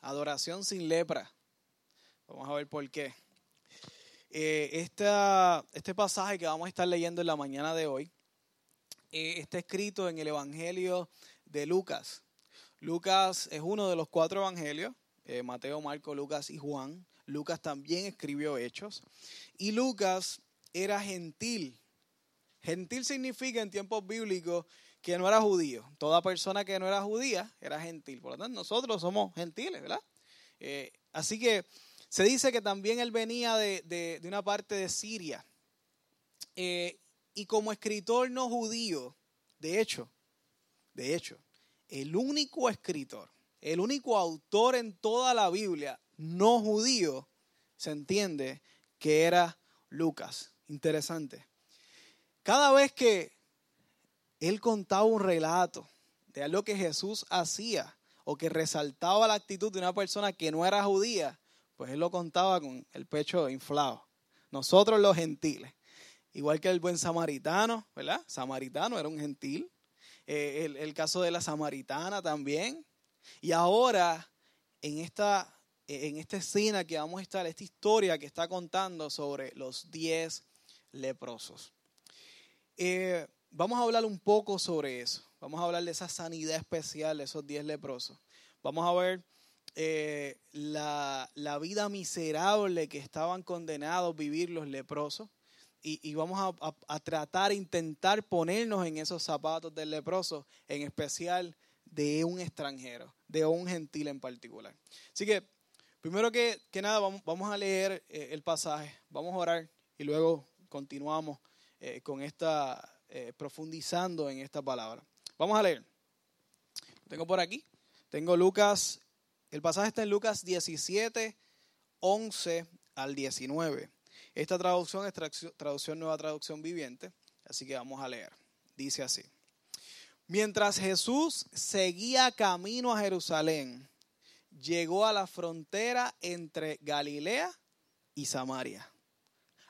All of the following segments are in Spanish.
Adoración sin lepra. Vamos a ver por qué. Eh, este pasaje que vamos a estar leyendo en la mañana de hoy eh, está escrito en el Evangelio de Lucas. Lucas es uno de los cuatro evangelios, eh, Mateo, Marco, Lucas y Juan. Lucas también escribió hechos. Y Lucas era gentil. Gentil significa en tiempos bíblicos que no era judío. Toda persona que no era judía era gentil. Por lo tanto, nosotros somos gentiles, ¿verdad? Eh, así que se dice que también él venía de, una parte de Siria. Eh, y como escritor no judío, de hecho, de hecho, el único escritor, el único autor en toda la Biblia no judío, se entiende que era Lucas. Interesante. Cada vez que él contaba un relato de algo que Jesús hacía o que resaltaba la actitud de una persona que no era judía, pues él lo contaba con el pecho inflado. Nosotros los gentiles, igual que el buen samaritano, ¿verdad? Samaritano era un gentil. Eh, el, caso de la samaritana también. Y ahora, en esta, en esta escena que vamos a estar, esta historia que está contando sobre los diez leprosos. Eh, vamos a hablar un poco sobre eso. Vamos a hablar de esa sanidad especial de esos diez leprosos. Vamos a ver eh, la, vida miserable que estaban condenados a vivir los leprosos. Y, vamos a, a, tratar, intentar ponernos en esos zapatos del leproso, en especial de un extranjero, de un gentil en particular. Así que, primero que, nada, vamos, a leer eh, el pasaje, vamos a orar y luego continuamos eh, con esta, eh, profundizando en esta palabra. Vamos a leer. tengo por aquí. Tengo Lucas, el pasaje está en Lucas 17, 11 al 19. Esta traducción es traducción nueva traducción viviente, así que vamos a leer. Dice así. Mientras Jesús seguía camino a Jerusalén, llegó a la frontera entre Galilea y Samaria.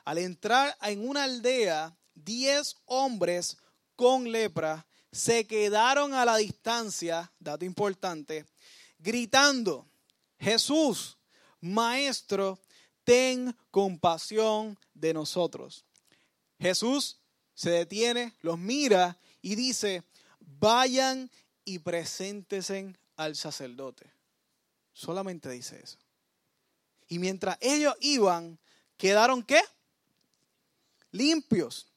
Al entrar en una aldea, diez hombres con lepra se quedaron a la distancia, dato importante, gritando, Jesús, Maestro, ten compasión de nosotros. Jesús se detiene, los mira y dice, vayan y preséntesen al sacerdote. Solamente dice eso. Y mientras ellos iban, quedaron qué? limpios.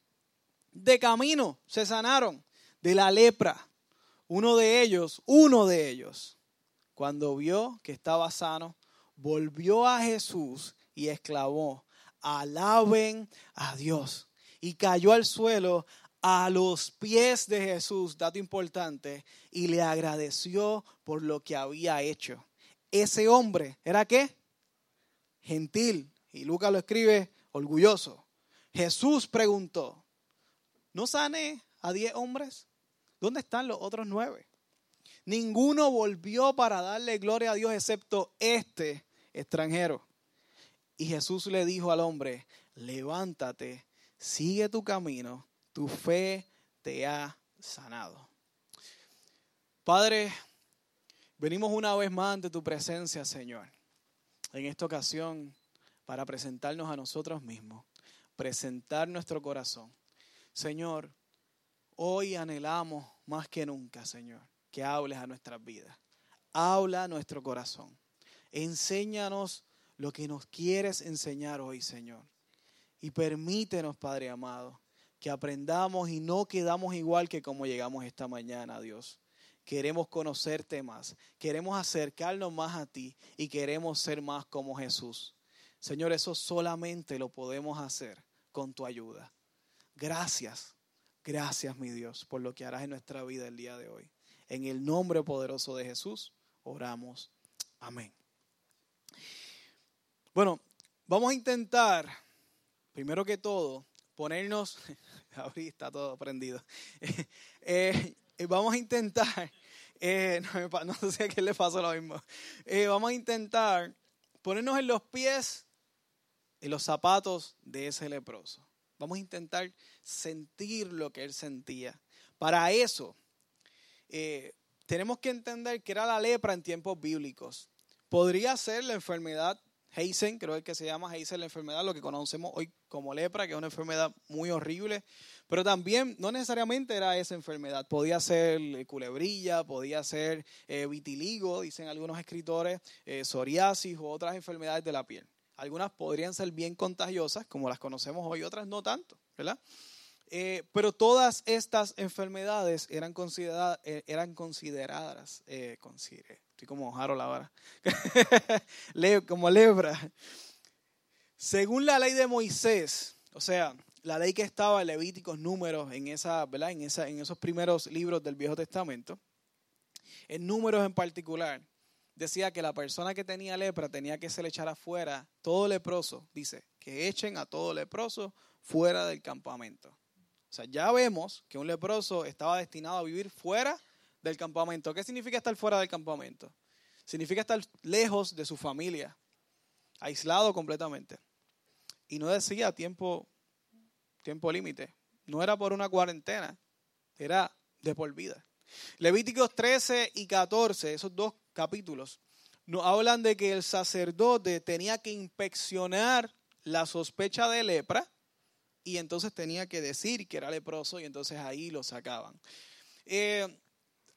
De camino se sanaron de la lepra. Uno de ellos, uno de ellos, cuando vio que estaba sano, volvió a Jesús y exclamó, alaben a Dios. Y cayó al suelo a los pies de Jesús, dato importante, y le agradeció por lo que había hecho. Ese hombre, ¿era qué? Gentil. Y Lucas lo escribe orgulloso. Jesús preguntó, ¿no sané a diez hombres? ¿Dónde están los otros nueve? Ninguno volvió para darle gloria a Dios excepto este extranjero. Y Jesús le dijo al hombre, levántate, sigue tu camino, tu fe te ha sanado. Padre, venimos una vez más ante tu presencia, Señor, en esta ocasión para presentarnos a nosotros mismos presentar nuestro corazón. Señor, hoy anhelamos más que nunca, Señor, que hables a nuestras vidas. Habla a nuestro corazón. Enséñanos lo que nos quieres enseñar hoy, Señor. Y permítenos, Padre amado, que aprendamos y no quedamos igual que como llegamos esta mañana, Dios. Queremos conocerte más, queremos acercarnos más a ti y queremos ser más como Jesús. Señor, eso solamente lo podemos hacer con tu ayuda. Gracias, gracias mi Dios por lo que harás en nuestra vida el día de hoy. En el nombre poderoso de Jesús oramos. Amén. Bueno, vamos a intentar, primero que todo, ponernos, ahorita está todo prendido, eh, vamos a intentar, eh, no, sé a qué le pasó lo mismo, eh, vamos a intentar ponernos en los pies en los zapatos de ese leproso. Vamos a intentar sentir lo que él sentía. Para eso, eh, tenemos que entender que era la lepra en tiempos bíblicos. Podría ser la enfermedad Heisen, creo que se llama Heisen la enfermedad, lo que conocemos hoy como lepra, que es una enfermedad muy horrible, pero también no necesariamente era esa enfermedad, podía ser culebrilla, podía ser eh, vitiligo, dicen algunos escritores, eh, psoriasis u otras enfermedades de la piel. Algunas podrían ser bien contagiosas, como las conocemos hoy, otras no tanto, ¿verdad? Eh, pero todas estas enfermedades eran, consideradas, eran consideradas, estoy como Harold ahora, como lebra. Según la ley de Moisés, o sea, la ley que estaba en Levíticos, Números, en, esa, ¿verdad? En, esa, en esos primeros libros del Viejo Testamento, en Números en particular, decía que la persona que tenía lepra tenía que se le echar afuera todo leproso, dice, que echen a todo leproso fuera del campamento. O sea, ya vemos que un leproso estaba destinado a vivir fuera del campamento. ¿Qué significa estar fuera del campamento? Significa estar lejos de su familia, aislado completamente. Y no decía tiempo tiempo límite. No era por una cuarentena, era de por vida. Levíticos 13 y 14, esos dos capítulos, nos hablan de que el sacerdote tenía que inspeccionar la sospecha de lepra y entonces tenía que decir que era leproso y entonces ahí lo sacaban. Eh,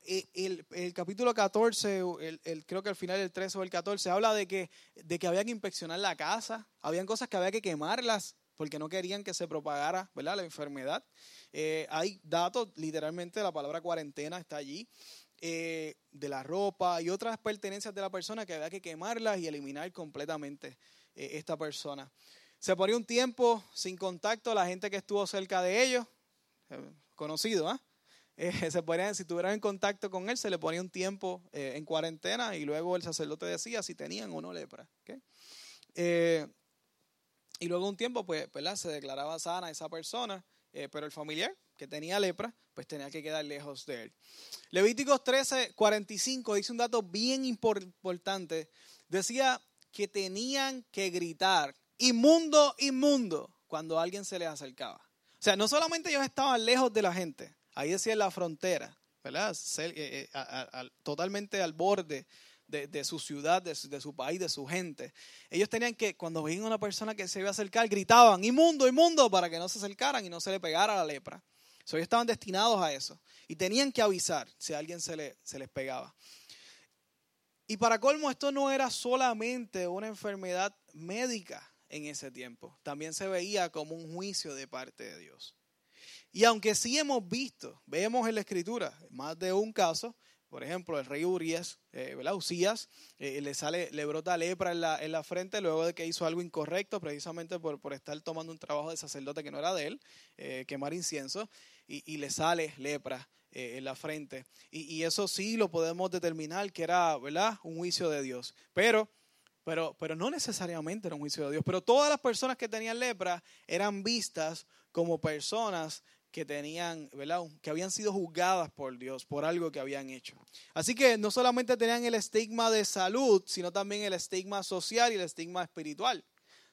eh, el, capítulo 14, el, creo que al final del 13 o el 14, habla de que, de que había que inspeccionar la casa, habían cosas que había que quemarlas porque no querían que se propagara ¿verdad? la enfermedad. Eh, hay datos, literalmente la palabra cuarentena está allí, eh, de la ropa y otras pertenencias de la persona que había que quemarlas y eliminar completamente eh, esta persona. Se ponía un tiempo sin contacto la gente que estuvo cerca de ellos, conocido, ¿ah? se ponían, si estuvieran en contacto con él, se le ponía un tiempo en cuarentena y luego el sacerdote decía si tenían o no lepra. ¿okay? Y luego un tiempo, pues, ¿verdad? Se declaraba sana esa persona, eh, pero el familiar que tenía lepra, pues tenía que quedar lejos de él. Levíticos 13, 45 dice un dato bien importante. Decía que tenían que gritar, inmundo, inmundo, cuando alguien se les acercaba. O sea, no solamente ellos estaban lejos de la gente, ahí decía la frontera, ¿verdad? Eh, eh, totalmente al borde de, su ciudad, de su, país, de su gente. Ellos tenían que, cuando veían una persona que se iba a acercar, gritaban, inmundo, inmundo, para que no se acercaran y no se le pegara la lepra. Ellos estaban destinados a eso. Y tenían que avisar si alguien se, le, se les pegaba. Y para colmo, esto no era solamente una enfermedad médica en ese tiempo. También se veía como un juicio de parte de Dios. Y aunque sí hemos visto, vemos en la escritura más de un caso por ejemplo, el rey Urias, eh, ¿verdad? Usías, eh, le sale, le brota lepra en la, en la, frente luego de que hizo algo incorrecto, precisamente por, por estar tomando un trabajo de sacerdote que no era de él, eh, quemar incienso, y, y, le sale lepra en la frente. Y, y, eso sí lo podemos determinar que era, ¿verdad? Un juicio de Dios. Pero, pero, pero no necesariamente era un juicio de Dios. Pero todas las personas que tenían lepra eran vistas como personas que tenían, ¿verdad? que habían sido juzgadas por Dios por algo que habían hecho. Así que no solamente tenían el estigma de salud, sino también el estigma social y el estigma espiritual.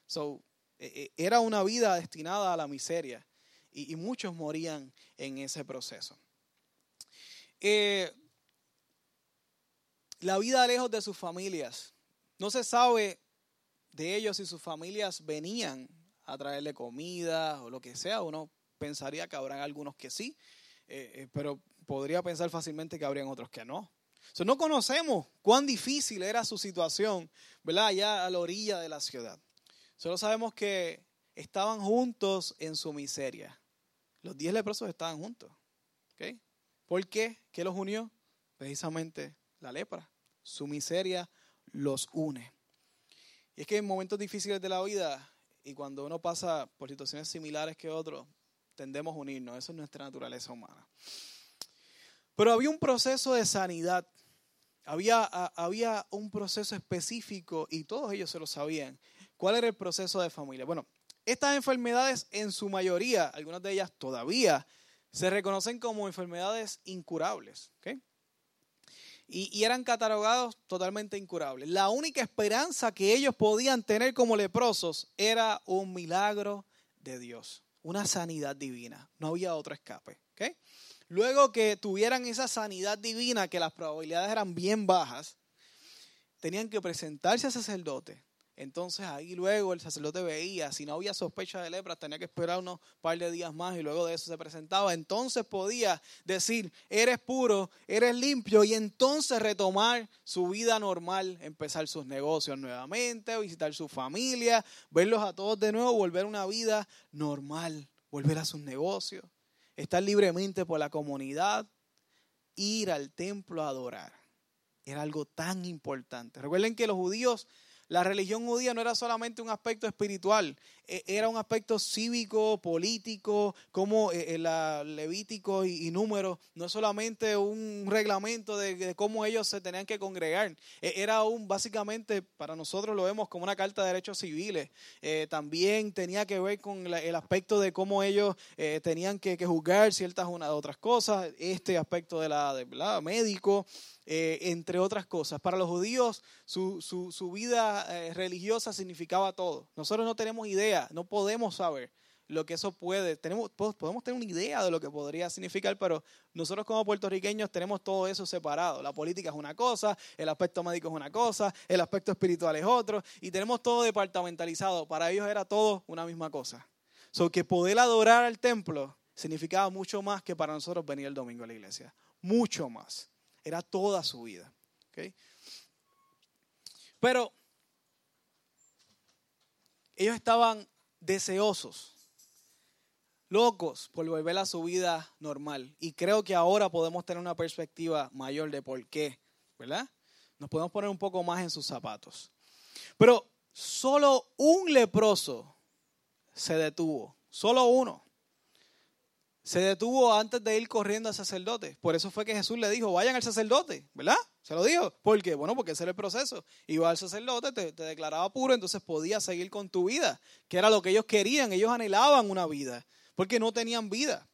So, e, e, era una vida destinada a la miseria y, muchos morían en ese proceso. Eh, la vida lejos de sus familias. No se sabe de ellos si sus familias venían a traerle comida o lo que sea, o no pensaría que habrán algunos que sí, eh, eh, pero podría pensar fácilmente que habrían otros que no. no conocemos cuán difícil era su situación, ¿verdad? Allá a la orilla de la ciudad. Solo sabemos que estaban juntos en su miseria. Los diez leprosos estaban juntos. ¿okay? ¿Por qué? ¿Qué los unió? Precisamente la lepra. Su miseria los une. Y es que en momentos difíciles de la vida y cuando uno pasa por situaciones similares que otros, tendemos a unirnos, eso es nuestra naturaleza humana. Pero había un proceso de sanidad, había, había un proceso específico y todos ellos se lo sabían. ¿Cuál era el proceso de familia? Bueno, estas enfermedades en su mayoría, algunas de ellas todavía, se reconocen como enfermedades incurables. Y, y, eran catalogados totalmente incurables. La única esperanza que ellos podían tener como leprosos era un milagro de Dios una sanidad divina. No había otro escape. luego que tuvieran esa sanidad divina, que las probabilidades eran bien bajas, tenían que presentarse al sacerdote entonces ahí luego el sacerdote veía, si no había sospecha de lepra, tenía que esperar unos par de días más y luego de eso se presentaba. Entonces podía decir, eres puro, eres limpio y entonces retomar su vida normal, empezar sus negocios nuevamente, visitar su familia, verlos a todos de nuevo, volver a una vida normal, volver a sus negocios, estar libremente por la comunidad, ir al templo a adorar. Era algo tan importante. Recuerden que los judíos la religión judía no era solamente un aspecto espiritual, era un aspecto cívico, político, como el eh, Levítico y, números, no solamente un reglamento de, cómo ellos se tenían que congregar, e, era un, básicamente, para nosotros lo vemos como una carta de derechos civiles, eh, también tenía que ver con el aspecto de cómo ellos eh, tenían que, juzgar ciertas una, otras cosas, este aspecto de la, de, médico, entre otras cosas. Para los judíos, su, su, su vida religiosa significaba todo. Nosotros no tenemos idea no podemos saber lo que eso puede. Tenemos, podemos tener una idea de lo que podría significar, pero nosotros como puertorriqueños tenemos todo eso separado. La política es una cosa, el aspecto médico es una cosa, el aspecto espiritual es otro, y tenemos todo departamentalizado. Para ellos era todo una misma cosa. So que poder adorar al templo significaba mucho más que para nosotros venir el domingo a la iglesia. Mucho más. Era toda su vida. Pero ellos estaban deseosos, locos por volver a su vida normal. Y creo que ahora podemos tener una perspectiva mayor de por qué, ¿verdad? Nos podemos poner un poco más en sus zapatos. Pero solo un leproso se detuvo, solo uno. Se detuvo antes de ir corriendo al sacerdote. Por eso fue que Jesús le dijo, vayan al sacerdote, ¿verdad? Se lo dijo. ¿Por qué? Bueno, porque ese era el proceso. Iba al sacerdote, te, te declaraba puro, entonces podías seguir con tu vida, que era lo que ellos querían. Ellos anhelaban una vida, porque no tenían vida.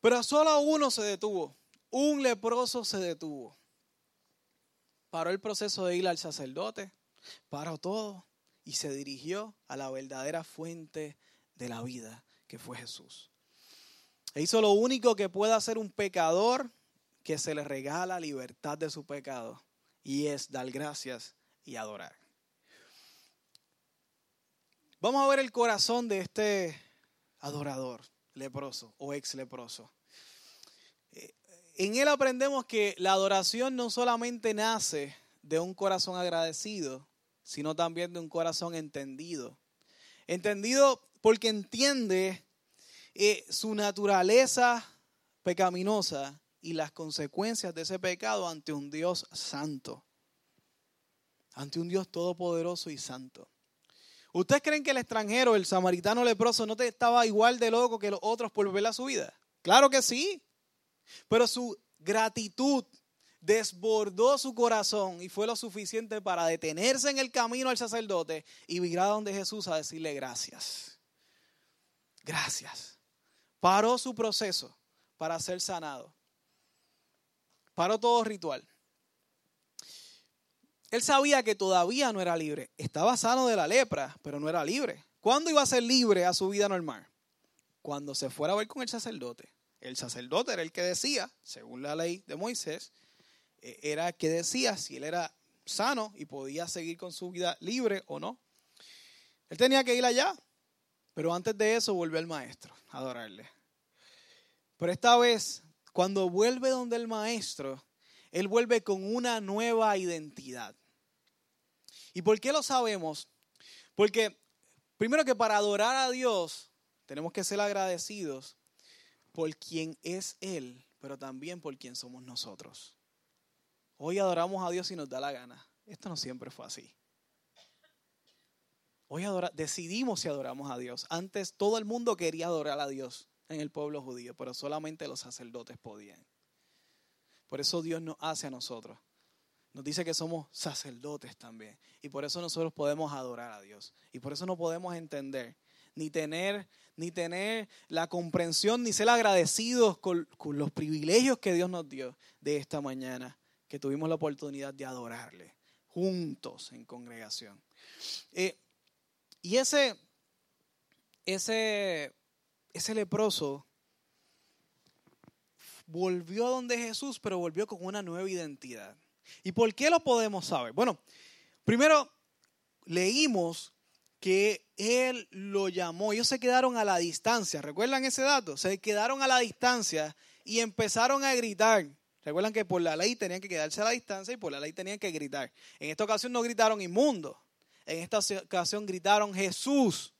Pero solo uno se detuvo. Un leproso se detuvo. Paró el proceso de ir al sacerdote, paró todo y se dirigió a la verdadera fuente de la vida, que fue Jesús. E hizo lo único que puede hacer un pecador que se le regala libertad de su pecado y es dar gracias y adorar. Vamos a ver el corazón de este adorador leproso o ex leproso. Eh, en él aprendemos que la adoración no solamente nace de un corazón agradecido, sino también de un corazón entendido. Entendido porque entiende eh, su naturaleza pecaminosa y las consecuencias de ese pecado ante un Dios santo, ante un Dios todopoderoso y santo. ¿Ustedes creen que el extranjero, el samaritano leproso, no te estaba igual de loco que los otros por volver su vida? Claro que sí, pero su gratitud desbordó su corazón y fue lo suficiente para detenerse en el camino al sacerdote y virar donde Jesús a decirle gracias. Gracias paró su proceso para ser sanado. Paró todo ritual. Él sabía que todavía no era libre. Estaba sano de la lepra, pero no era libre. ¿Cuándo iba a ser libre a su vida normal? Cuando se fuera a ver con el sacerdote. El sacerdote era el que decía, según la ley de Moisés, eh, era el que decía si él era sano y podía seguir con su vida libre o no. Él tenía que ir allá, pero antes de eso volvió al maestro a adorarle. Pero esta vez, cuando vuelve donde el maestro, él vuelve con una nueva identidad. ¿Y por qué lo sabemos? Porque primero que para adorar a Dios tenemos que ser agradecidos por quien es Él, pero también por quien somos nosotros. Hoy adoramos a Dios y nos da la gana. Esto no siempre fue así. Hoy decidimos si adoramos a Dios. Antes todo el mundo quería adorar a Dios en el pueblo judío, pero solamente los sacerdotes podían. Por eso Dios nos hace a nosotros. Nos dice que somos sacerdotes también. Y por eso nosotros podemos adorar a Dios. Y por eso no podemos entender, ni tener, ni tener la comprensión, ni ser agradecidos con, los privilegios que Dios nos dio de esta mañana, que tuvimos la oportunidad de adorarle juntos en congregación. Eh, y ese, ese, ese leproso volvió donde Jesús, pero volvió con una nueva identidad. ¿Y por qué lo podemos saber? Bueno, primero leímos que él lo llamó. Ellos se quedaron a la distancia. ¿Recuerdan ese dato? Se quedaron a la distancia y empezaron a gritar. Recuerdan que por la ley tenían que quedarse a la distancia y por la ley tenían que gritar. En esta ocasión no gritaron inmundo. En esta ocasión gritaron Jesús.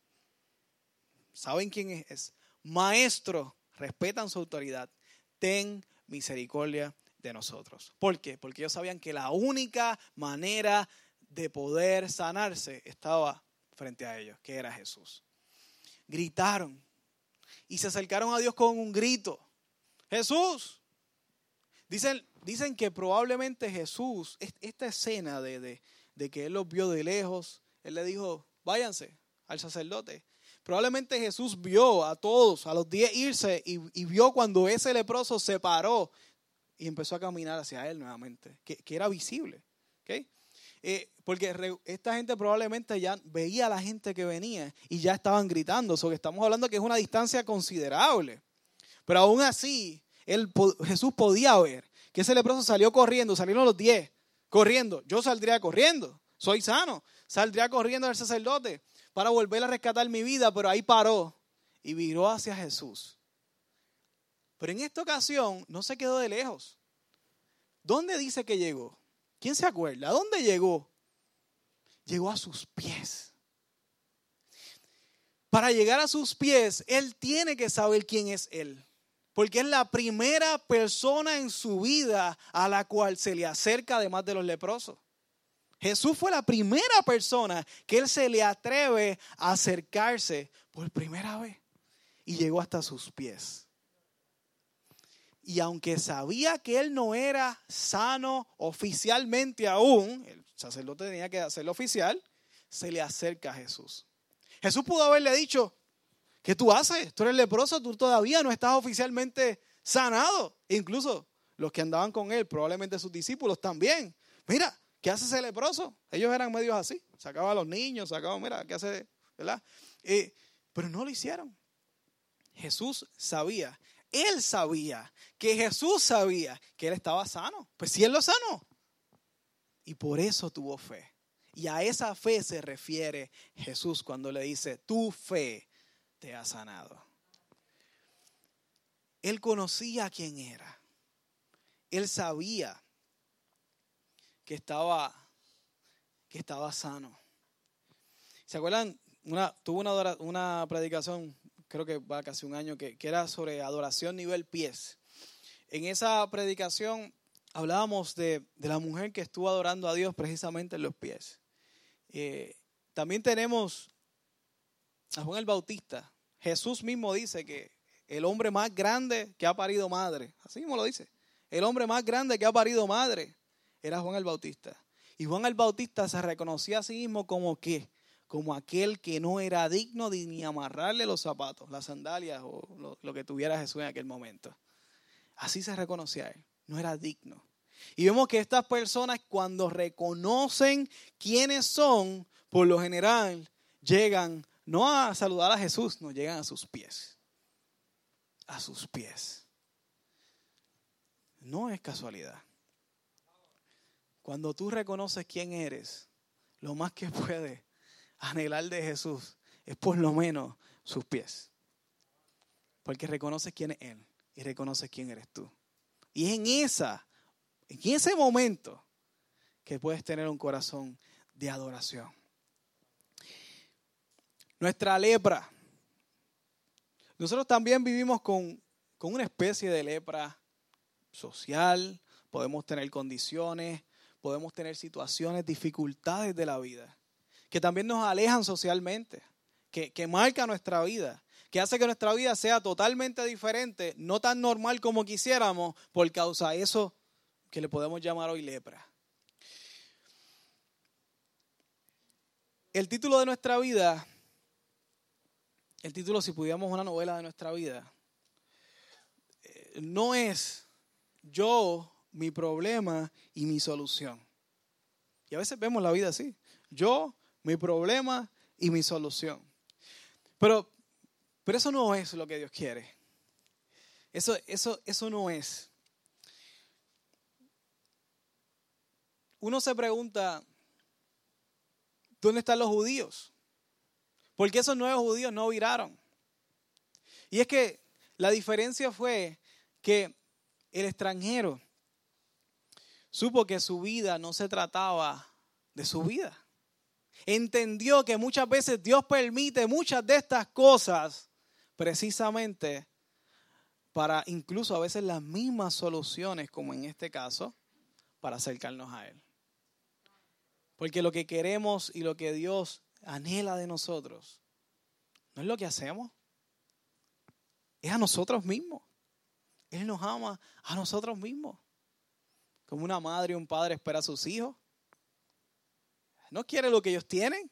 ¿Saben quién es? Maestro, respetan su autoridad. Ten misericordia de nosotros. ¿Por qué? Porque ellos sabían que la única manera de poder sanarse estaba frente a ellos, que era Jesús. Gritaron y se acercaron a Dios con un grito. Jesús. Dicen, dicen que probablemente Jesús, esta escena de, de, que él los vio de lejos, él le dijo, váyanse al sacerdote. Probablemente Jesús vio a todos, a los diez irse y, y, vio cuando ese leproso se paró y empezó a caminar hacia él nuevamente, que, que era visible. ¿okay? Eh, porque esta gente probablemente ya veía a la gente que venía y ya estaban gritando. So que estamos hablando que es una distancia considerable. Pero aún así, él, Jesús podía ver que ese leproso salió corriendo, salieron los diez corriendo. Yo saldría corriendo, soy sano. Saldría corriendo al sacerdote para volver a rescatar mi vida, pero ahí paró y viró hacia Jesús. Pero en esta ocasión no se quedó de lejos. ¿Dónde dice que llegó? ¿Quién se acuerda? ¿A dónde llegó? Llegó a sus pies. Para llegar a sus pies, Él tiene que saber quién es Él. Porque es la primera persona en su vida a la cual se le acerca además de los leprosos. Jesús fue la primera persona que Él se le atreve a acercarse por primera vez. Y llegó hasta sus pies. Y aunque sabía que él no era sano oficialmente aún, el sacerdote tenía que hacerlo oficial, se le acerca a Jesús. Jesús pudo haberle dicho, ¿qué tú haces? Tú eres leproso, tú todavía no estás oficialmente sanado. Incluso los que andaban con él, probablemente sus discípulos también. Mira, ¿qué hace ese leproso? Ellos eran medios así, sacaban a los niños, sacaban, mira, ¿qué hace? ¿Verdad? Eh, pero no lo hicieron. Jesús sabía él sabía, que Jesús sabía que él estaba sano. Pues si él lo sanó. Y por eso tuvo fe. Y a esa fe se refiere Jesús cuando le dice, tu fe te ha sanado. Él conocía quién era. Él sabía que estaba, que estaba sano. ¿Se acuerdan? Una, tuvo una, una predicación creo que va casi un año, que, era sobre adoración nivel pies. En esa predicación hablábamos de, la mujer que estuvo adorando a Dios precisamente en los pies. Eh, también tenemos a Juan el Bautista. Jesús mismo dice que el hombre más grande que ha parido madre, así mismo lo dice, el hombre más grande que ha parido madre era Juan el Bautista. Y Juan el Bautista se reconocía a sí mismo como que como aquel que no era digno de ni amarrarle los zapatos, las sandalias o lo, que tuviera Jesús en aquel momento. Así se reconocía él, no era digno. Y vemos que estas personas cuando reconocen quiénes son, por lo general llegan no a saludar a Jesús, no llegan a sus pies. A sus pies. No es casualidad. Cuando tú reconoces quién eres, lo más que puedes anhelar de Jesús es por lo menos sus pies. Porque reconoces quién es Él y reconoces quién eres tú. Y en esa, en ese momento que puedes tener un corazón de adoración. Nuestra lepra. Nosotros también vivimos con, con una especie de lepra social, podemos tener condiciones, podemos tener situaciones, dificultades de la vida que también nos alejan socialmente, que, que marca nuestra vida, que hace que nuestra vida sea totalmente diferente, no tan normal como quisiéramos, por causa de eso que le podemos llamar hoy lepra. El título de nuestra vida, el título si pudiéramos una novela de nuestra vida, eh, no es yo, mi problema y mi solución. Y a veces vemos la vida así. Yo, mi problema y mi solución. Pero, pero eso no es lo que Dios quiere. Eso, eso, eso no es. Uno se pregunta, ¿dónde están los judíos? ¿Por qué esos nuevos judíos no viraron? Y es que la diferencia fue que el extranjero supo que su vida no se trataba de su vida. Entendió que muchas veces Dios permite muchas de estas cosas precisamente para incluso a veces las mismas soluciones, como en este caso, para acercarnos a Él. Porque lo que queremos y lo que Dios anhela de nosotros no es lo que hacemos, es a nosotros mismos. Él nos ama a nosotros mismos. Como una madre y un padre espera a sus hijos. No quiere lo que ellos tienen,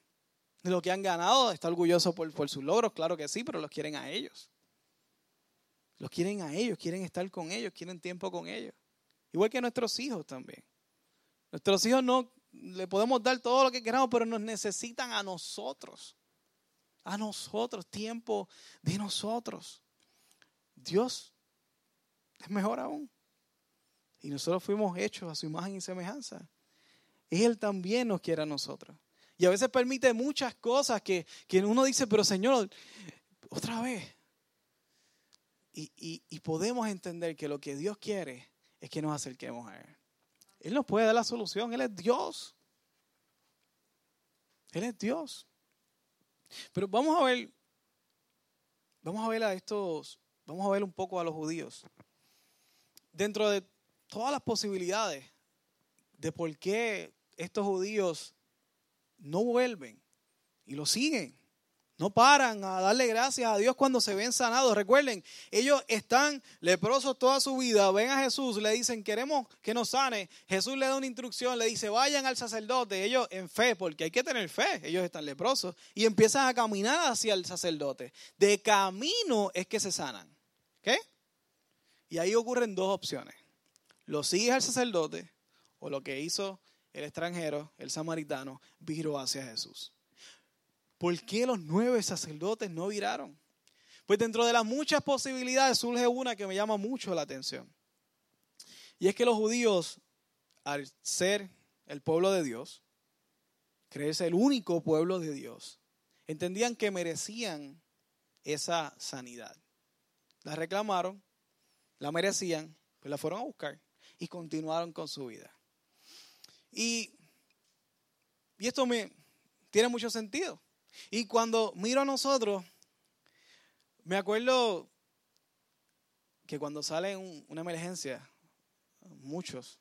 lo que han ganado, está orgulloso por, por sus logros, claro que sí, pero los quieren a ellos. Los quieren a ellos, quieren estar con ellos, quieren tiempo con ellos. Igual que nuestros hijos también. Nuestros hijos no le podemos dar todo lo que queramos, pero nos necesitan a nosotros. A nosotros, tiempo de nosotros. Dios es mejor aún. Y nosotros fuimos hechos a su imagen y semejanza. Él también nos quiere a nosotros. Y a veces permite muchas cosas que, que uno dice, pero Señor, otra vez. Y, y, podemos entender que lo que Dios quiere es que nos acerquemos a Él. Él nos puede dar la solución. Él es Dios. Él es Dios. Pero vamos a ver, vamos a ver a estos, vamos a ver un poco a los judíos. Dentro de todas las posibilidades de por qué estos judíos no vuelven y lo siguen. No paran a darle gracias a Dios cuando se ven sanados. Recuerden, ellos están leprosos toda su vida. Ven a Jesús, le dicen, queremos que nos sane. Jesús le da una instrucción, le dice, vayan al sacerdote. Ellos en fe, porque hay que tener fe. Ellos están leprosos. Y empiezan a caminar hacia el sacerdote. De camino es que se sanan. ¿Qué? Y ahí ocurren dos opciones. Lo sigues al sacerdote o lo que hizo el extranjero, el samaritano, viró hacia Jesús. ¿Por qué los nueve sacerdotes no viraron? Pues dentro de las muchas posibilidades surge una que me llama mucho la atención. Y es que los judíos, al ser el pueblo de Dios, creerse el único pueblo de Dios, entendían que merecían esa sanidad. La reclamaron, la merecían, pues la fueron a buscar y continuaron con su vida. Y, y esto me tiene mucho sentido. Y cuando miro a nosotros, me acuerdo que cuando sale una emergencia, muchos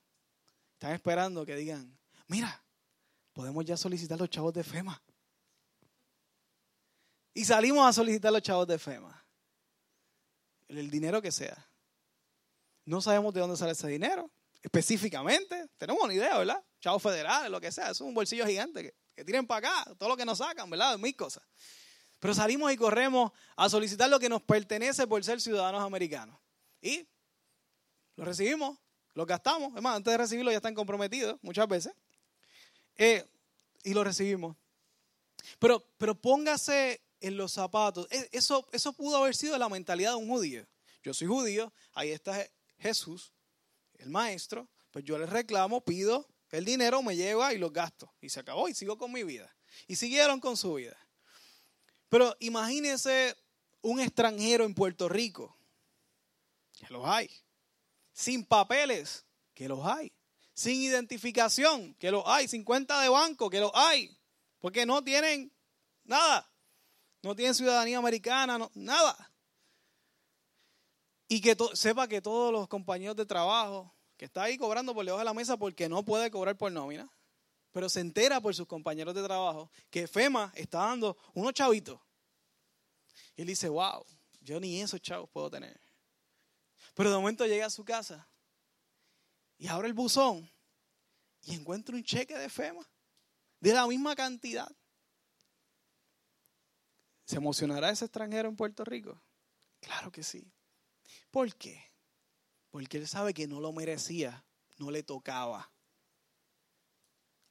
están esperando que digan, mira, podemos ya solicitar los chavos de FEMA. Y salimos a solicitar los chavos de FEMA. El dinero que sea. No sabemos de dónde sale ese dinero. Específicamente, tenemos una idea, ¿verdad? Chavos federales, lo que sea. Es un bolsillo gigante que que tiren para acá, todo lo que nos sacan, ¿verdad? Mil cosas. Pero salimos y corremos a solicitar lo que nos pertenece por ser ciudadanos americanos. Y lo recibimos, lo gastamos. Es más, antes de recibirlo ya están comprometidos muchas veces. Eh, y lo recibimos. Pero, pero póngase en los zapatos. E, eso, eso pudo haber sido la mentalidad de un judío. Yo soy judío, ahí está Jesús, el maestro, pues yo le reclamo, pido el dinero me lleva y lo gasto. Y se acabó y sigo con mi vida. Y siguieron con su vida. Pero imagínense un extranjero en Puerto Rico, que los hay. Sin papeles, que los hay. Sin identificación, que los hay. Sin cuenta de banco, que los hay. Porque no tienen nada. No tienen ciudadanía americana, nada. Y que sepa que todos los compañeros de trabajo que está ahí cobrando por debajo de la mesa porque no puede cobrar por nómina, pero se entera por sus compañeros de trabajo que FEMA está dando unos chavitos. Y él dice, wow, yo ni esos chavos puedo tener. Pero de momento llega a su casa y abre el buzón y encuentra un cheque de FEMA de la misma cantidad. ¿Se emocionará ese extranjero en Puerto Rico? Claro que sí. ¿Por qué? Porque él sabe que no lo merecía, no le tocaba.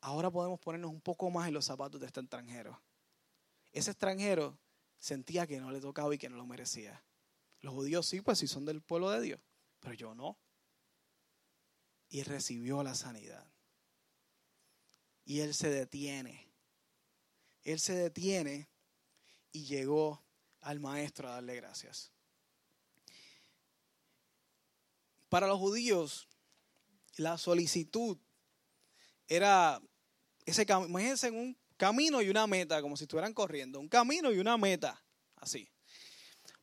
Ahora podemos ponernos un poco más en los zapatos de este extranjero. Ese extranjero sentía que no le tocaba y que no lo merecía. Los judíos sí, pues sí son del pueblo de Dios, pero yo no. Y recibió la sanidad. Y él se detiene. Él se detiene y llegó al maestro a darle gracias. Para los judíos, la solicitud era ese imagínense en un camino y una meta, como si estuvieran corriendo, un camino y una meta, así.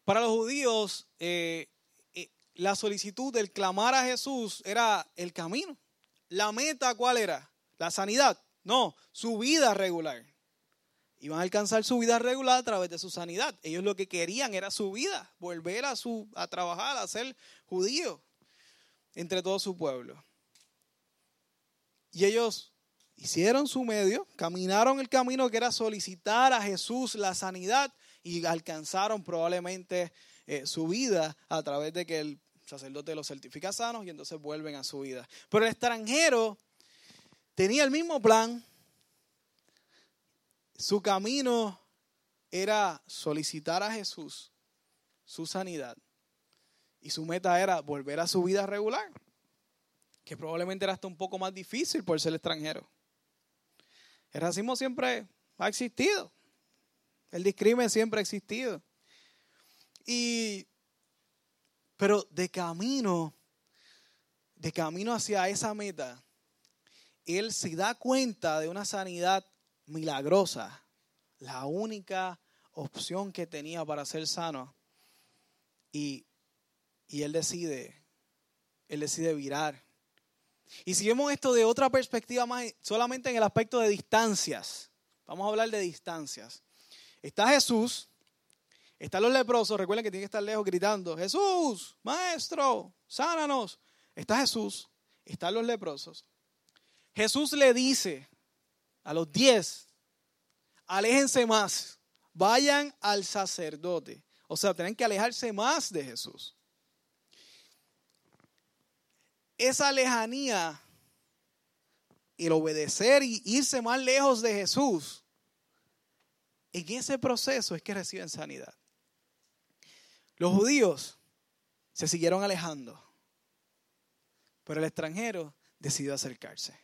Para los judíos, eh, eh, la solicitud del clamar a Jesús era el camino. La meta, ¿cuál era? La sanidad. No, su vida regular. Iban a alcanzar su vida regular a través de su sanidad. Ellos lo que querían era su vida, volver a, su, a trabajar, a ser judío entre todo su pueblo. Y ellos hicieron su medio, caminaron el camino que era solicitar a Jesús la sanidad y alcanzaron probablemente eh, su vida a través de que el sacerdote los certifica sanos y entonces vuelven a su vida. Pero el extranjero tenía el mismo plan. Su camino era solicitar a Jesús su sanidad y su meta era volver a su vida regular, que probablemente era hasta un poco más difícil por ser extranjero. El racismo siempre ha existido. El discrimen siempre ha existido. Y, pero de camino, de camino hacia esa meta, él se da cuenta de una sanidad milagrosa, la única opción que tenía para ser sano. Y, y él decide, él decide virar. Y si vemos esto de otra perspectiva más, solamente en el aspecto de distancias, vamos a hablar de distancias. Está Jesús, están los leprosos, recuerden que tienen que estar lejos gritando, Jesús, maestro, sánanos. Está Jesús, están los leprosos. Jesús le dice a los diez, aléjense más, vayan al sacerdote. O sea, tienen que alejarse más de Jesús. Esa lejanía, el obedecer y irse más lejos de Jesús, en ese proceso es que reciben sanidad. Los judíos se siguieron alejando, pero el extranjero decidió acercarse.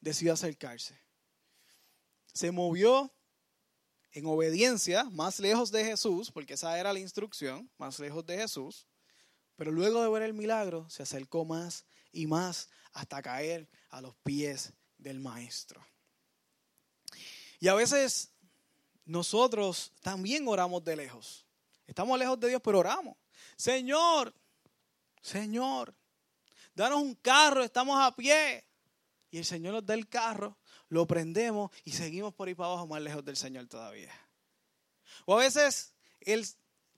Decidió acercarse. Se movió en obediencia más lejos de Jesús, porque esa era la instrucción, más lejos de Jesús. Pero luego de ver el milagro, se acercó más y más hasta caer a los pies del maestro. Y a veces nosotros también oramos de lejos. Estamos lejos de Dios, pero oramos. Señor, Señor, danos un carro, estamos a pie. Y el Señor nos da el carro, lo prendemos y seguimos por ahí para abajo más lejos del Señor todavía. O a veces el,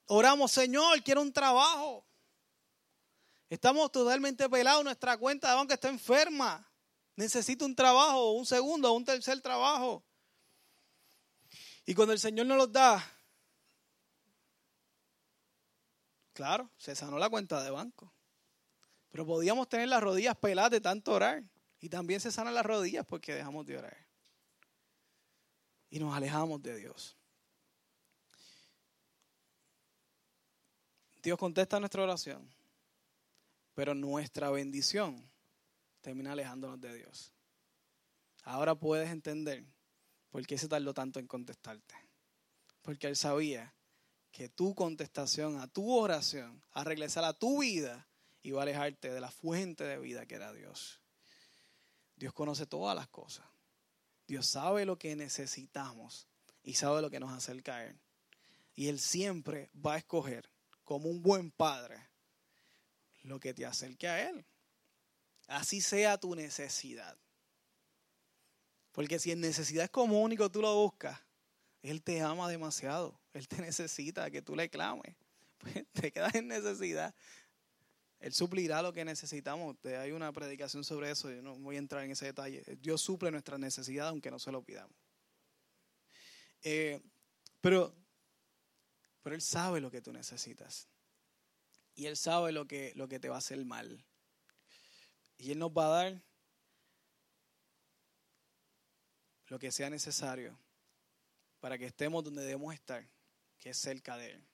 oramos, Señor, quiero un trabajo. Estamos totalmente pelados, nuestra cuenta de banco está enferma. Necesito un trabajo, un segundo, un tercer trabajo. Y cuando el Señor nos los da, claro, se sanó la cuenta de banco. Pero podíamos tener las rodillas peladas de tanto orar. Y también se sanan las rodillas porque dejamos de orar. Y nos alejamos de Dios. Dios contesta nuestra oración. Pero nuestra bendición termina alejándonos de Dios. Ahora puedes entender por qué se tardó tanto en contestarte. Porque Él sabía que tu contestación a tu oración, a regresar a tu vida, iba a alejarte de la fuente de vida que era Dios. Dios conoce todas las cosas. Dios sabe lo que necesitamos y sabe lo que nos hace caer. Y Él siempre va a escoger como un buen padre lo que te acerque a Él. Así sea tu necesidad. Porque si en necesidad es como único tú lo buscas, Él te ama demasiado. Él te necesita que tú le clames. Pues te quedas en necesidad. Él suplirá lo que necesitamos. Hay una predicación sobre eso. Yo no voy a entrar en ese detalle. Dios suple nuestra necesidad aunque no se lo pidamos. Eh, pero, pero Él sabe lo que tú necesitas y Él sabe lo que, lo que te va a hacer mal. Y Él nos va a dar lo que sea necesario para que estemos donde debemos estar, que es cerca de Él.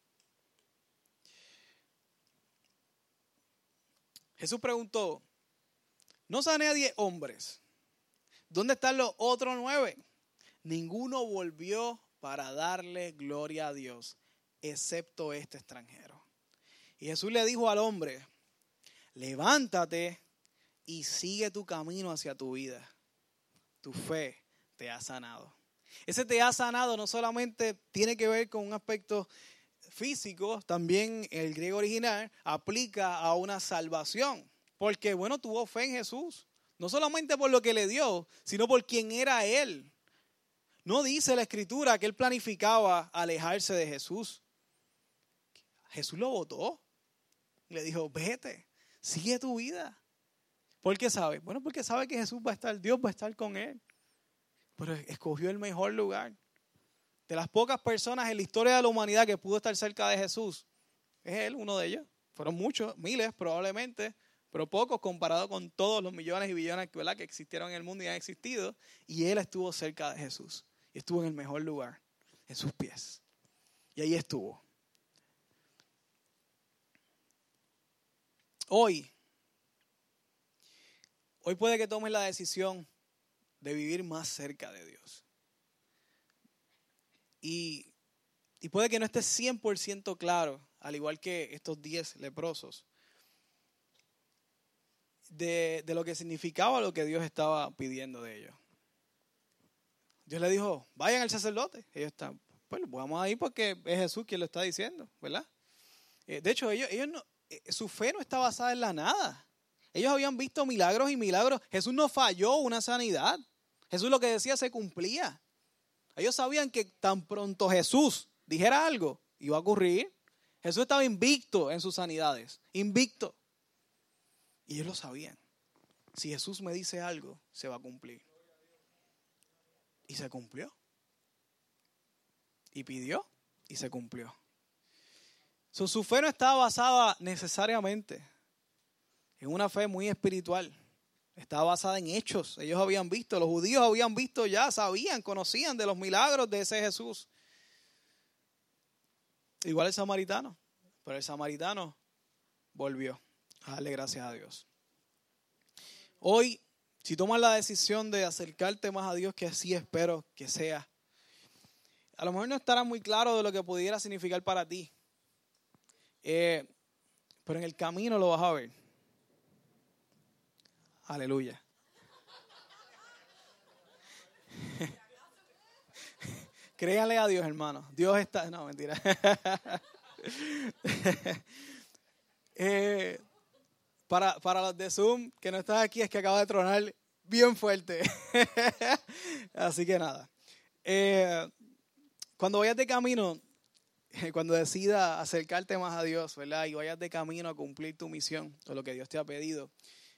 Jesús preguntó, no sané a diez hombres, ¿dónde están los otros nueve? Ninguno volvió para darle gloria a Dios, excepto este extranjero. Y Jesús le dijo al hombre, levántate y sigue tu camino hacia tu vida. Tu fe te ha sanado. Ese te ha sanado no solamente tiene que ver con un aspecto físico, también el griego original aplica a una salvación. Porque, bueno, tuvo fe en Jesús. No solamente por lo que le dio, sino por quien era Él. No dice la escritura que Él planificaba alejarse de Jesús. Jesús lo votó. Le dijo, vete, sigue tu vida. ¿Por qué sabe? Bueno, porque sabe que Jesús va a estar, Dios va a estar con Él. Pero escogió el mejor lugar. De las pocas personas en la historia de la humanidad que pudo estar cerca de Jesús, es Él uno de ellos. Fueron muchos, miles probablemente, pero pocos comparado con todos los millones y billones que existieron en el mundo y han existido. Y Él estuvo cerca de Jesús. Y estuvo en el mejor lugar, en sus pies. Y ahí estuvo. Hoy, hoy puede que tomes la decisión de vivir más cerca de Dios. Y, puede que no estés 100% claro, al igual que estos 10 leprosos, de, lo que significaba lo que Dios estaba pidiendo de ellos. Dios le dijo, vayan al sacerdote. Ellos están, bueno, vamos a ir porque es Jesús quien lo está diciendo, ¿verdad? Eh, de hecho, ellos, ellos no, su fe no está basada en la nada. Ellos habían visto milagros y milagros. Jesús no falló una sanidad. Jesús lo que decía se cumplía. Ellos sabían que tan pronto Jesús dijera algo, iba a ocurrir. Jesús estaba invicto en sus sanidades, invicto. Y ellos lo sabían. Si Jesús me dice algo, se va a cumplir. Y se cumplió. Y pidió y se cumplió. Su fe no estaba basada necesariamente en una fe muy espiritual. Estaba basada en hechos. Ellos habían visto, los judíos habían visto ya, sabían, conocían de los milagros de ese Jesús. Igual el samaritano. Pero el samaritano volvió a darle gracias a Dios. Hoy, si tomas la decisión de acercarte más a Dios, que así espero que sea, a lo mejor no estará muy claro de lo que pudiera significar para ti. Eh, pero en el camino lo vas a ver. Aleluya. Créanle a Dios, hermano. Dios está. No, mentira. Eh, para, para los de Zoom que no están aquí, es que acaba de tronar bien fuerte. Así que nada. Eh, cuando vayas de camino, cuando decidas acercarte más a Dios, ¿verdad? Y vayas de camino a cumplir tu misión o lo que Dios te ha pedido,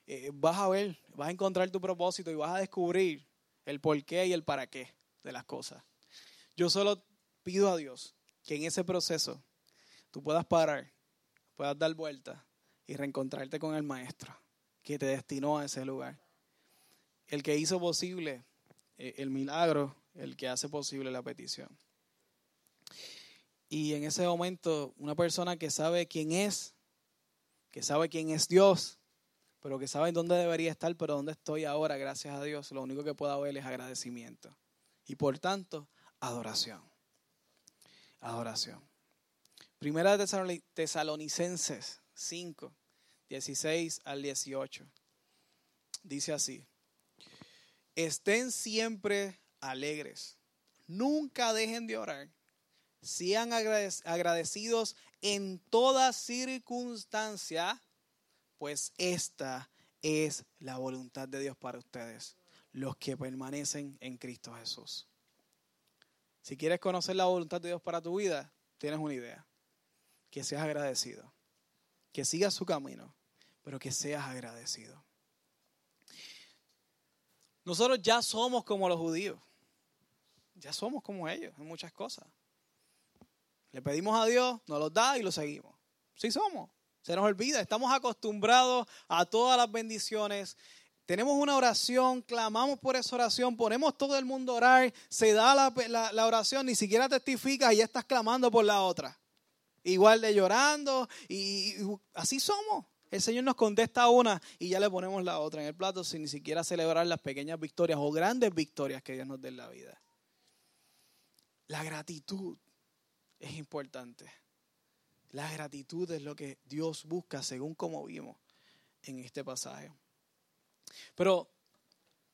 eh, vas a ver, vas a encontrar tu propósito y vas a descubrir el por qué y el para qué de las cosas. Yo solo pido a Dios que en ese proceso tú puedas parar, puedas dar vuelta y reencontrarte con el Maestro que te destinó a ese lugar. El que hizo posible eh, el milagro, el que hace posible la petición. Y en ese momento, una persona que sabe quién es, que sabe quién es Dios, pero que saben dónde debería estar, pero dónde estoy ahora, gracias a Dios, lo único que puedo ver es agradecimiento. Y por tanto, adoración. Adoración. Primera de Tesalonicenses 5, 16 al 18. Dice así, estén siempre alegres, nunca dejen de orar, sean agradecidos en toda circunstancia pues esta es la voluntad de Dios para ustedes, los que permanecen en Cristo Jesús. Si quieres conocer la voluntad de Dios para tu vida, tienes una idea. Que seas agradecido. Que sigas su camino, pero que seas agradecido. Nosotros ya somos como los judíos. Ya somos como ellos en muchas cosas. Le pedimos a Dios, nos los da y lo seguimos. Sí somos. Se nos olvida, estamos acostumbrados a todas las bendiciones. Tenemos una oración, clamamos por esa oración, ponemos todo el mundo a orar, se da la, oración, ni siquiera testificas y ya estás clamando por la otra. Igual de llorando y, así somos. El Señor nos contesta una y ya le ponemos la otra en el plato sin ni siquiera celebrar las pequeñas victorias o grandes victorias que Dios nos dé en la vida. La gratitud es importante. La gratitud es lo que Dios busca según como vimos en este pasaje. Pero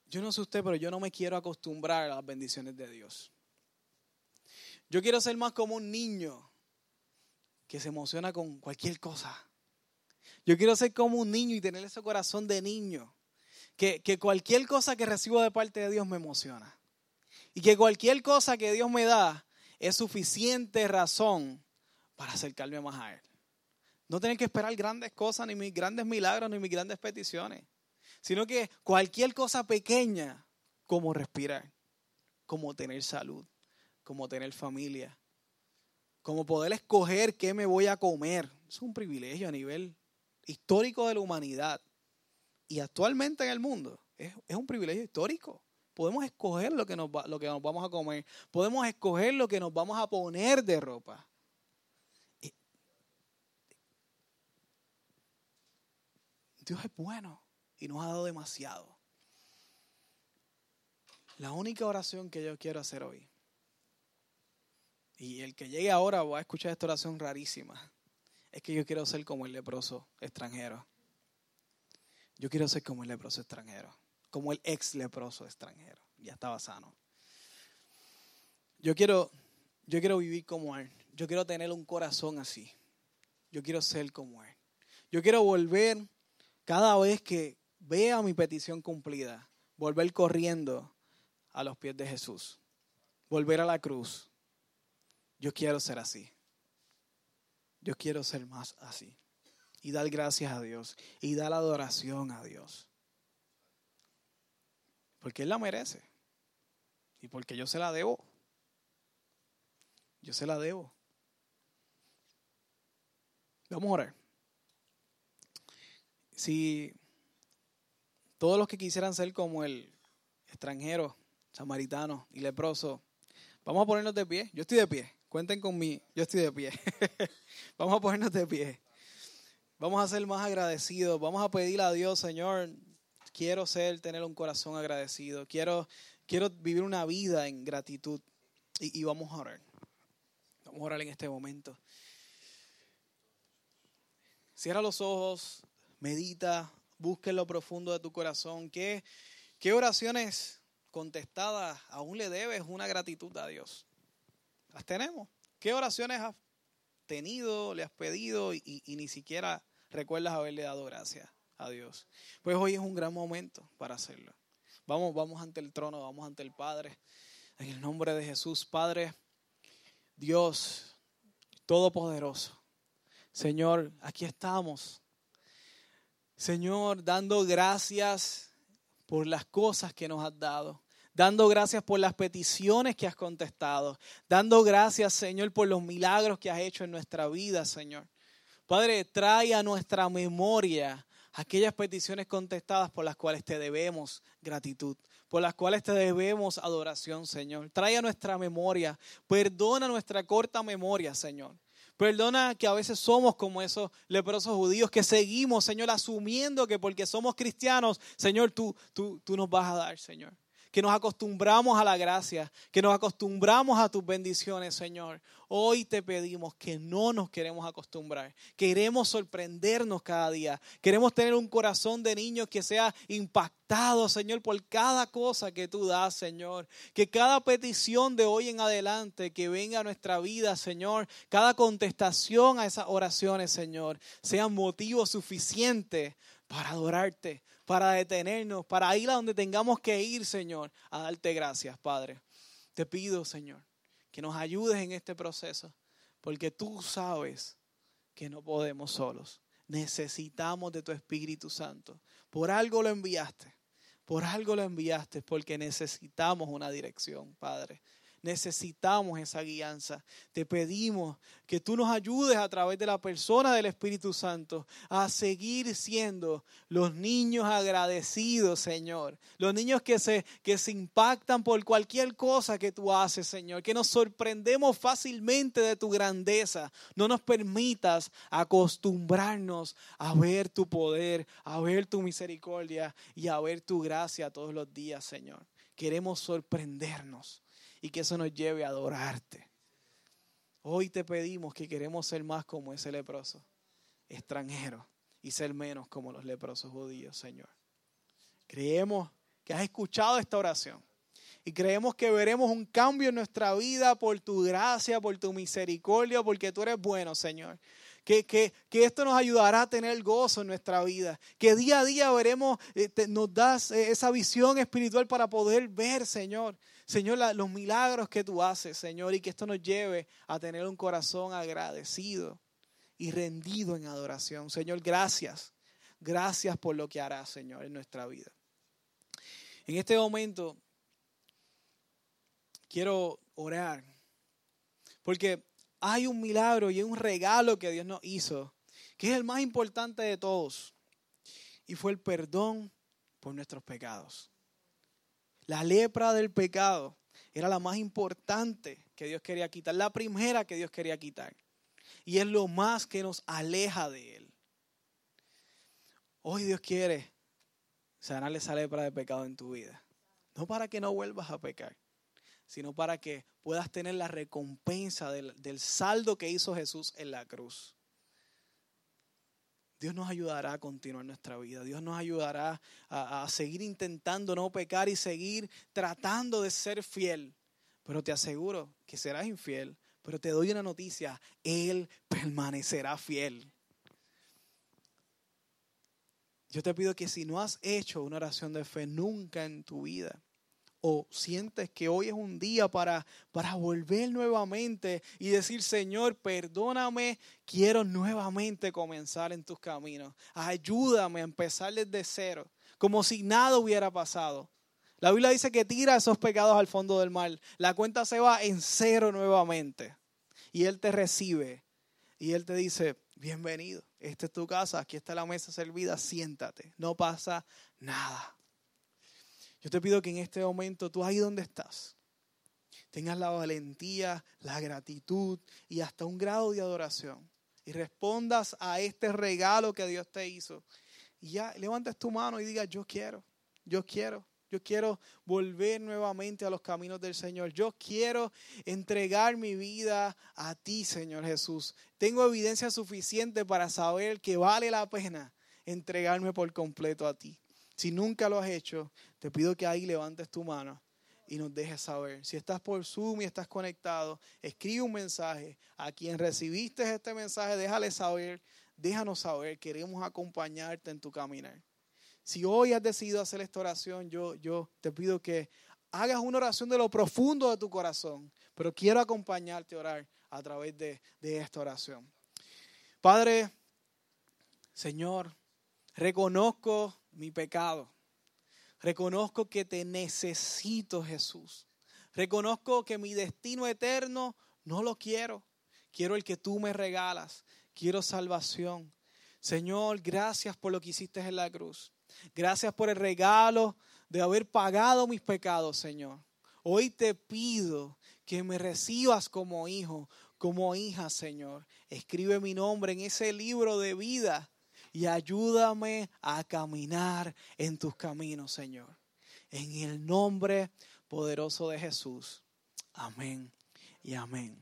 yo no sé usted, pero yo no me quiero acostumbrar a las bendiciones de Dios. Yo quiero ser más como un niño que se emociona con cualquier cosa. Yo quiero ser como un niño y tener ese corazón de niño. Que, que cualquier cosa que recibo de parte de Dios me emociona. Y que cualquier cosa que Dios me da es suficiente razón para acercarme más a Él. No tener que esperar grandes cosas, ni mis grandes milagros, ni mis grandes peticiones. Sino que cualquier cosa pequeña, como respirar, como tener salud, como tener familia, como poder escoger qué me voy a comer. Es un privilegio a nivel histórico de la humanidad. Y actualmente en el mundo es, un privilegio histórico. Podemos escoger lo que, nos lo que nos vamos a comer. Podemos escoger lo que nos vamos a poner de ropa. Dios es bueno y nos ha dado demasiado. La única oración que yo quiero hacer hoy, y el que llegue ahora va a escuchar esta oración rarísima, es que yo quiero ser como el leproso extranjero. Yo quiero ser como el leproso extranjero, como el ex leproso extranjero. Ya estaba sano. Yo quiero, yo quiero vivir como él. Yo quiero tener un corazón así. Yo quiero ser como él. Yo quiero volver cada vez que vea mi petición cumplida, volver corriendo a los pies de Jesús. Volver a la cruz. Yo quiero ser así. Yo quiero ser más así. Y dar gracias a Dios. Y dar adoración a Dios. Porque Él la merece. Y porque yo se la debo. Yo se la debo. Vamos a orar. Si todos los que quisieran ser como el extranjero, samaritano y leproso, vamos a ponernos de pie. Yo estoy de pie. Cuenten conmigo, yo estoy de pie. vamos a ponernos de pie. Vamos a ser más agradecidos. Vamos a pedir a Dios, Señor, quiero ser, tener un corazón agradecido. Quiero, quiero vivir una vida en gratitud. Y, y vamos a orar. Vamos a orar en este momento. Cierra los ojos, medita, busca en lo profundo de tu corazón. ¿Qué, qué oraciones contestadas aún le debes una gratitud a Dios? Las tenemos. ¿Qué oraciones has tenido, le has pedido y, ni siquiera recuerdas haberle dado gracias a Dios? Pues hoy es un gran momento para hacerlo. Vamos, vamos ante el trono, vamos ante el Padre. En el nombre de Jesús, Padre, Dios Todopoderoso. Señor, aquí estamos. Señor, dando gracias por las cosas que nos has dado dando gracias por las peticiones que has contestado, dando gracias, Señor, por los milagros que has hecho en nuestra vida, Señor. Padre, trae a nuestra memoria aquellas peticiones contestadas por las cuales te debemos gratitud, por las cuales te debemos adoración, Señor. Trae a nuestra memoria, perdona nuestra corta memoria, Señor. Perdona que a veces somos como esos leprosos judíos que seguimos, Señor, asumiendo que porque somos cristianos, Señor, tú, tú, tú nos vas a dar, Señor que nos acostumbramos a la gracia, que nos acostumbramos a tus bendiciones, Señor. Hoy te pedimos que no nos queremos acostumbrar. Queremos sorprendernos cada día. Queremos tener un corazón de niños que sea impactado, Señor, por cada cosa que tú das, Señor. Que cada petición de hoy en adelante que venga a nuestra vida, Señor, cada contestación a esas oraciones, Señor, sea motivo suficiente para adorarte, para detenernos, para ir a donde tengamos que ir, Señor, a darte gracias, Padre. Te pido, Señor, que nos ayudes en este proceso, porque tú sabes que no podemos solos. Necesitamos de tu Espíritu Santo. Por algo lo enviaste, por algo lo enviaste, porque necesitamos una dirección, Padre. Necesitamos esa guianza. Te pedimos que tú nos ayudes a través de la persona del Espíritu Santo a seguir siendo los niños agradecidos, Señor. Los niños que se, que se impactan por cualquier cosa que tú haces, Señor. Que nos sorprendemos fácilmente de tu grandeza. No nos permitas acostumbrarnos a ver tu poder, a ver tu misericordia y a ver tu gracia todos los días, Señor. Queremos sorprendernos y que eso nos lleve a adorarte. Hoy te pedimos que queremos ser más como ese leproso extranjero y ser menos como los leprosos judíos, Señor. Creemos que has escuchado esta oración y creemos que veremos un cambio en nuestra vida por tu gracia, por tu misericordia, porque tú eres bueno, Señor. Que, que, que, esto nos ayudará a tener gozo en nuestra vida. Que día a día veremos, eh, nos das eh, esa visión espiritual para poder ver, Señor, Señor, los milagros que tú haces, Señor, y que esto nos lleve a tener un corazón agradecido y rendido en adoración. Señor, gracias. Gracias por lo que harás, Señor, en nuestra vida. En este momento quiero orar, porque hay un milagro y un regalo que Dios nos hizo, que es el más importante de todos, y fue el perdón por nuestros pecados. La lepra del pecado era la más importante que Dios quería quitar, la primera que Dios quería quitar. Y es lo más que nos aleja de Él. Hoy Dios quiere sanarle esa lepra de pecado en tu vida. No para que no vuelvas a pecar, sino para que puedas tener la recompensa del, del saldo que hizo Jesús en la cruz. Dios nos ayudará a continuar nuestra vida. Dios nos ayudará a, seguir intentando no pecar y seguir tratando de ser fiel. Pero te aseguro que serás infiel. Pero te doy una noticia, Él permanecerá fiel. Yo te pido que si no has hecho una oración de fe nunca en tu vida, o sientes que hoy es un día para, para volver nuevamente y decir, Señor, perdóname, quiero nuevamente comenzar en tus caminos. Ayúdame a empezar desde cero, como si nada hubiera pasado. La Biblia dice que tira esos pecados al fondo del mar. La cuenta se va en cero nuevamente. Y Él te recibe. Y Él te dice, bienvenido, esta es tu casa, aquí está la mesa servida, siéntate. No pasa nada. Yo te pido que en este momento, tú ahí donde estás, tengas la valentía, la gratitud y hasta un grado de adoración. Y respondas a este regalo que Dios te hizo. Y ya levantes tu mano y digas, yo quiero, yo quiero. Yo quiero volver nuevamente a los caminos del Señor. Yo quiero entregar mi vida a ti, Señor Jesús. Tengo evidencia suficiente para saber que vale la pena entregarme por completo a ti. Si nunca lo has hecho, te pido que ahí levantes tu mano y nos dejes saber. Si estás por Zoom y estás conectado, escribe un mensaje. A quien recibiste este mensaje, déjale saber, déjanos saber. Queremos acompañarte en tu caminar. Si hoy has decidido hacer esta oración, yo, yo te pido que hagas una oración de lo profundo de tu corazón. Pero quiero acompañarte a orar a través de, de esta oración. Padre, Señor, reconozco mi pecado. Reconozco que te necesito, Jesús. Reconozco que mi destino eterno no lo quiero. Quiero el que tú me regalas. Quiero salvación. Señor, gracias por lo que hiciste en la cruz. Gracias por el regalo de haber pagado mis pecados, Señor. Hoy te pido que me recibas como hijo, como hija, Señor. Escribe mi nombre en ese libro de vida y ayúdame a caminar en tus caminos, Señor. En el nombre poderoso de Jesús. Amén y amén.